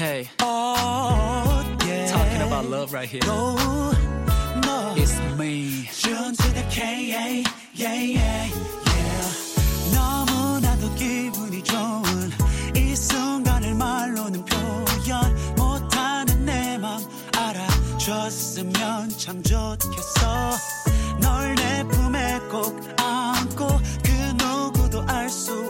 Hey, Oh, yeah. talking about love right here. Go, no. It's me. June to the K, yeah, yeah, yeah. 너무나도 기분이 좋은 이 순간을 말로는 표현 못하는 내 맘 알아줬으면 참 좋겠어. 널 내 품에 꼭 안고 그 누구도 알수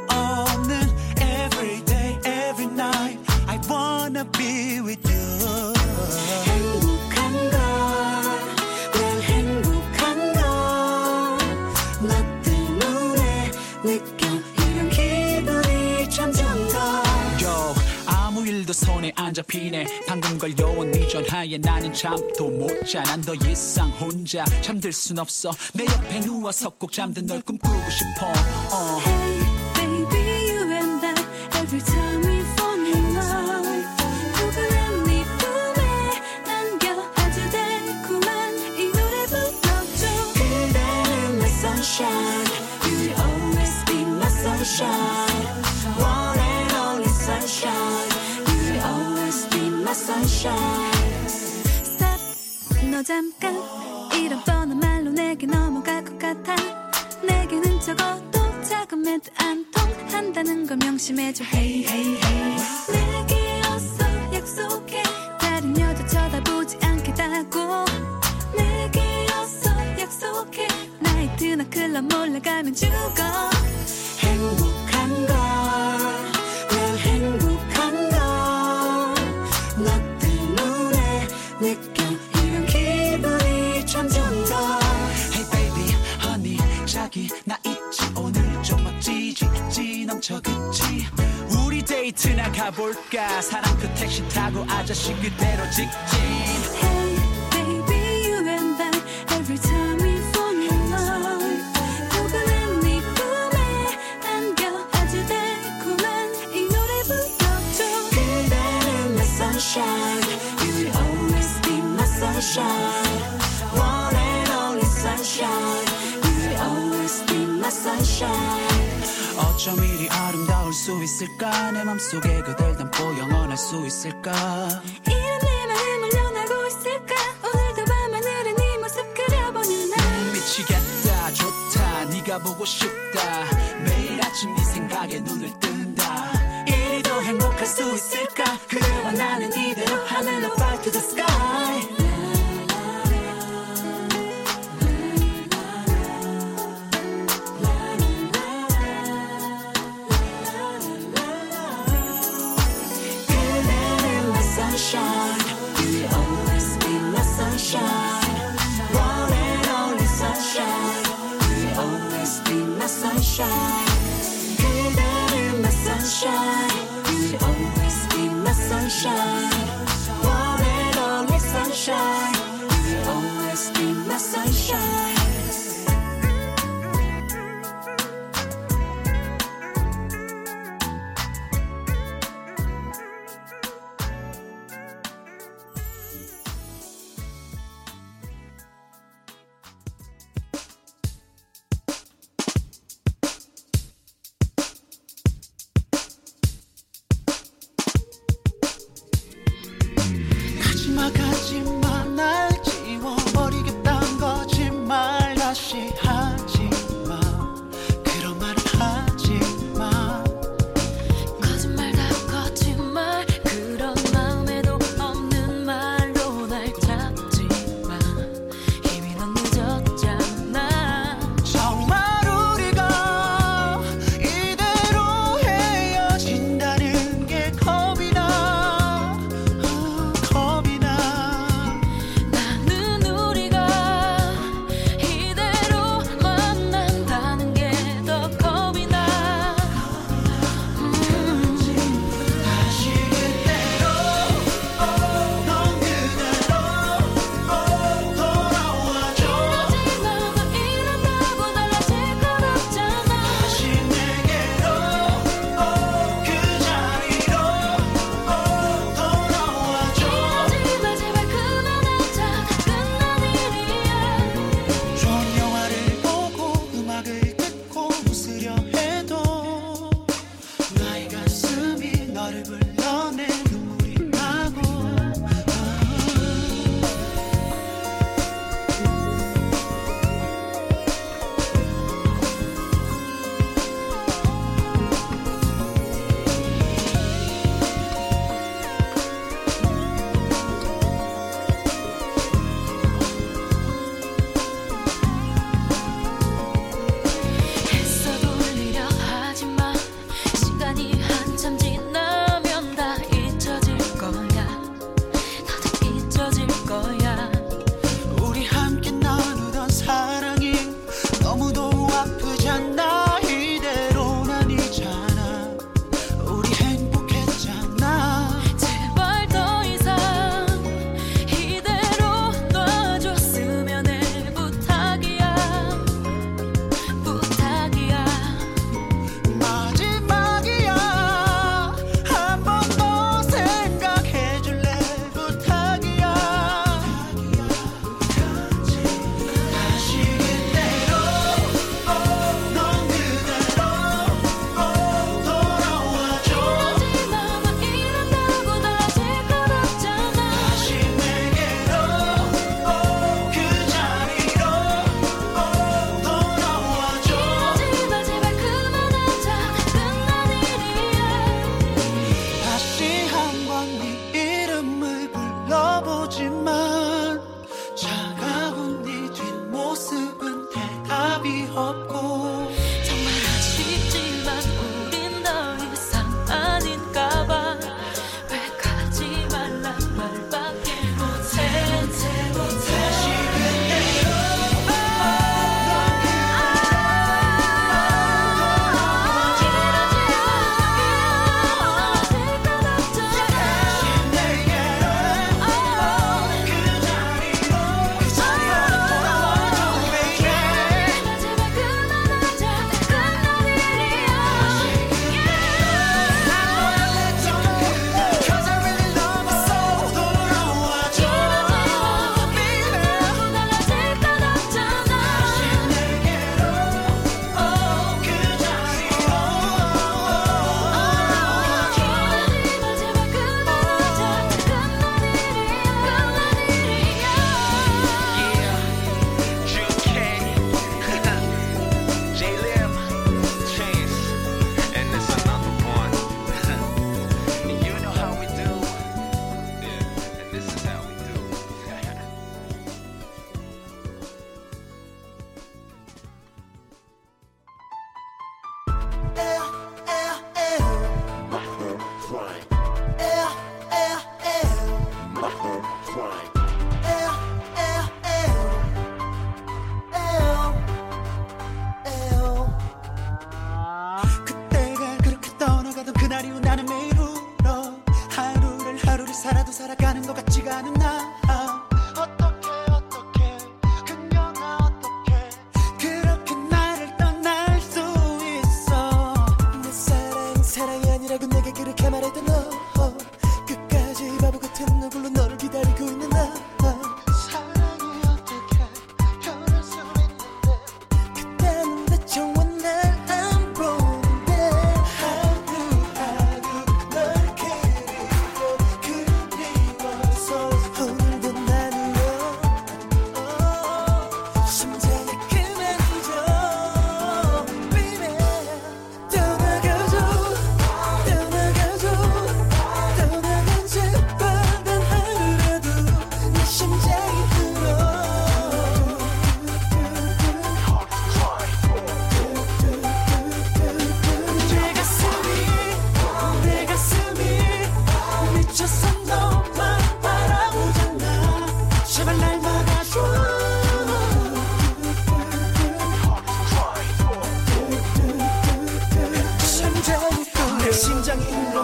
wanna be with you. 행복한가 난 행복한가 나 때문에 느껴 이런 기분이 점점 더 Yo, 아무 일도 손에 안 잡히네. 방금 걸려온 네 전화에 나는 잠도 못 자. 난 더 이상 혼자 잠들 순 없어. 내 옆에 누워서 꼭 잠든 널 꿈꾸고 싶어. 어. Sunshine Stop. 너 잠깐 이런 뻔한 말로 내게 넘어갈 것 같아. 내게는 적어도 작은 매도 안 통한다는 걸 명심해줘 hey, hey, hey. 내게 어서 약속해. 다른 여자 쳐다보지 않겠다고. 내게 어서 약속해. 나이트나 클럽 몰래 가면 죽어. 행복 있지 넘쳐 그치 우리 데이트 나 가볼까 사랑 그 택시 타고 아저씨 그대로 직진 Hey baby you and I every time we fall in love 포근한 네 품에 안겨 아주 달콤한 이 노래 불러줘 그대는 my sunshine You will always be my sunshine 어쩜 이리 아름다울 수 있을까? 내 맘속에 그댈 담고 영원할 수 있을까? 이런 내 마음을 넌 알고 있을까? 오늘도 밤하늘에 네 모습 그려보는 날 미치겠다 좋다 네가 보고 싶다. 매일 아침 네 생각에 눈을 뜬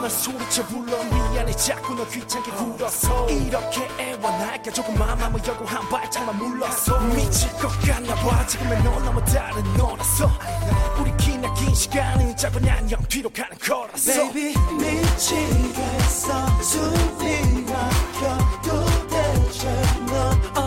널 소리쳐 불러. 미안해 자꾸 너 귀찮게 굴었어 이렇게 애원할까 조금 맘아무 여고 한 발짝만 물러서. 미칠 것 같나 봐. 지금의 너 너무 다른 너라서. 우리 기나 긴 시간은 짧은 안녕 뒤로 가는 거라서. Baby 미치겠어. 두 피가 켜도 대체 넌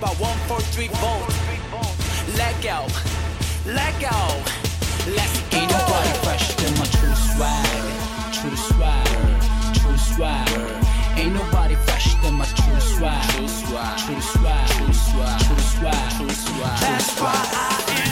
by one, four, three, four. Let go, let go. Let's go. Ain't nobody fresh than my true swag, true swag, true swag. Ain't nobody fresh than my true swag, true swag, true swag, true swag, true swag. That's why I am.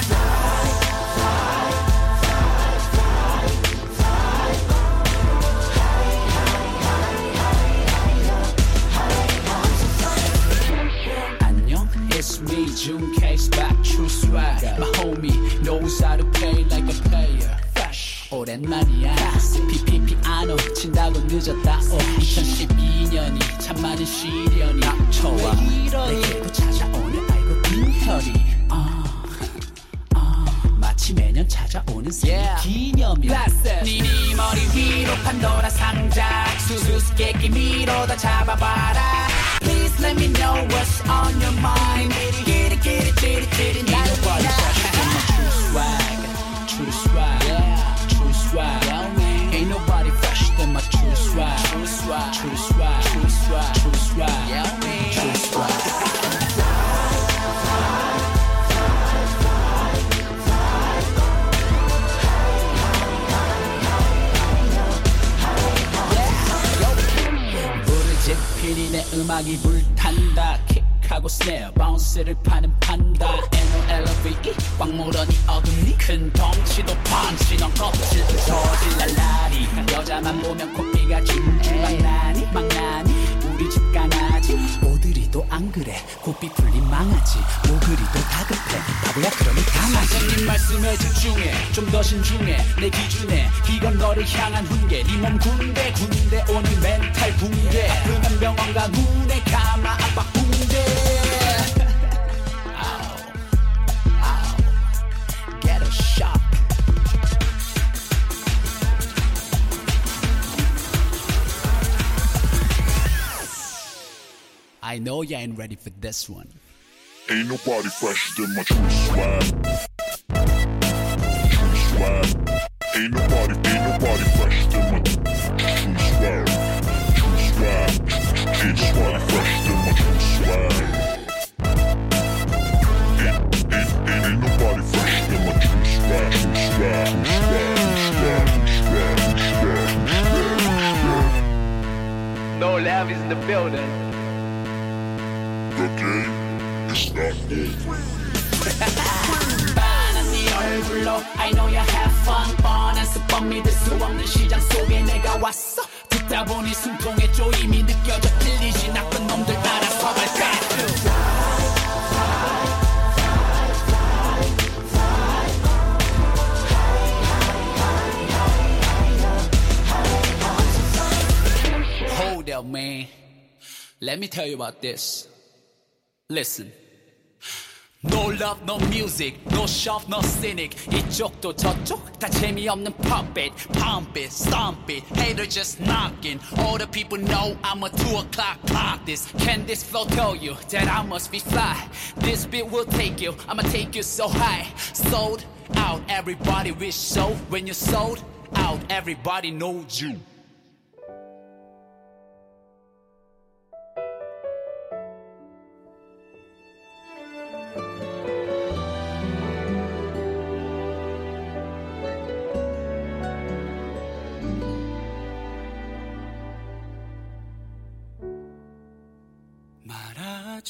Swag. My homie knows how to play like a player. Fresh. 오랜만이야. PPP 안오 친다고 늦었다. 오, 2012년이 참 많은 시련이 닥쳐와. 내게도 찾아오는 알고 빈혈이. 아, 아, 마치 매년 찾아오는 생일 기념이야. 니니 머리 위로 판도라 상자. 수수께끼 미로다 잡아봐라. Just let me know what's on your mind. Get it, get it, get it, get it. Ain't nobody fresher my true swag. True swag. Yeah. True swag. Ain't nobody fresher than my true swag. True swag. True swag. True swag. True swag. Yeah. 음악이 불탄다. kick하고 snare bounce를 파는 판다. N-O-L-O-V-E 꽉 물어니 어금니? 큰 덩치도 펀치 넌 껍질 저질 날라리. 여자만 보면 코피가 줄줄 막나니 막나니. 우리 집 강아지 오드리도 안 그래. 고삐 풀린 망아지 오그리도 다급해. 바보야 그러니까 선생님 말씀에 집중해. 좀 더 신중해. 내 기준에 이건 너를 향한 훈계. 네 몸 군데군데 오는 멘탈 붕괴. 아프면 병원 가 눈에 감아 압박 I know you ain't ready for this one. Ain't nobody fresher than my true swag. True swag. Ain't nobody, ain't nobody fresher than my true swag. True swag. Ain't nobody fresher than my true swag. Ain't, ain't, ain't, ain't nobody fresher than my true swag. True swag. True swag. True swag. True swag. True swag. True swag. No Lavies in the building The game is not over. 빤한 네 얼굴로 I know you have fun 뻔한 수법 믿을 수 없는 시장 속에 내가 왔어 듣다 보니 숨통에 쪼임이 느껴져 들리지 나쁜 놈들 알아서 갈까 Hold up man Let me tell you about this Listen No love, no music, no shop, no cynic. 이쪽도 저쪽 다 재미없는 puppet. Pump it, stomp it, hater just knocking. All the people know I'm a two o'clock clock. This can this flow tell you that I must be fly? This beat will take you, I'ma take you so high. Sold out, everybody wish so. When you're sold out, everybody knows you.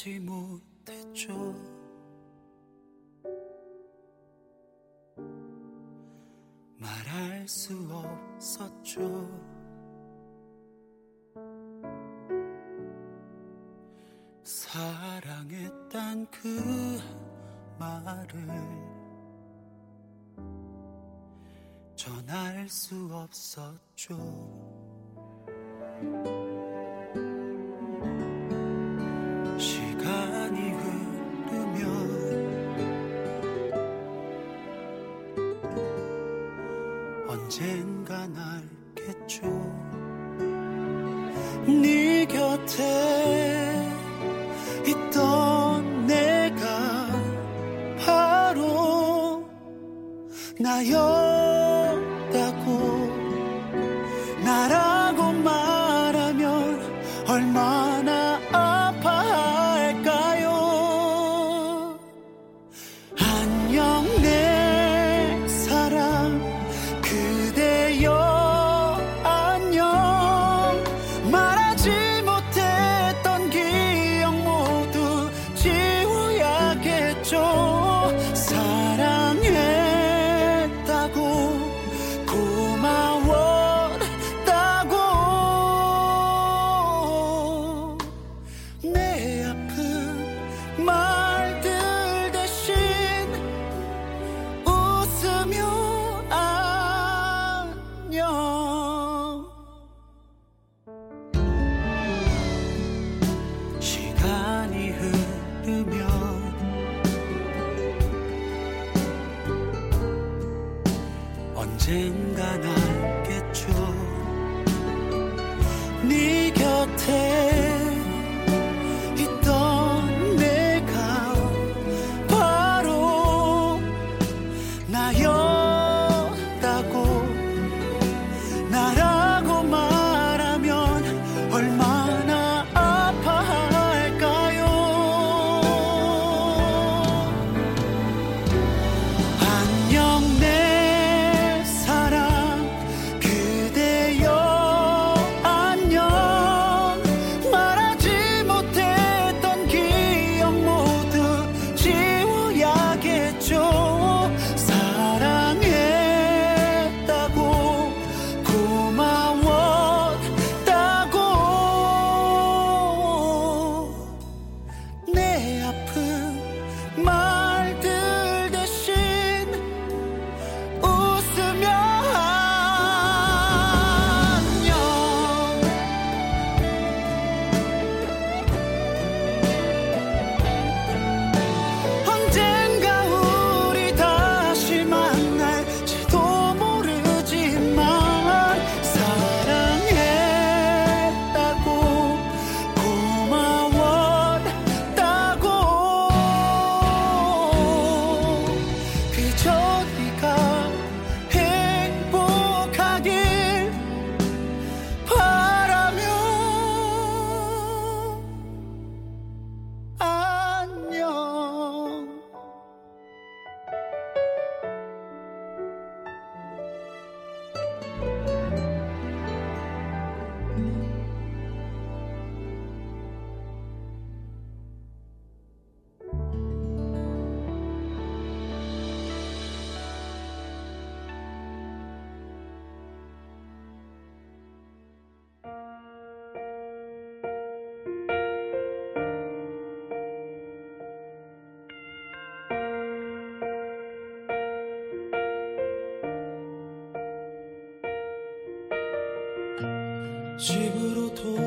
말하지 못했죠. 말할 수 없었죠. 사랑했단 그 말을 전할 수 없었죠. 네 집으로 돌아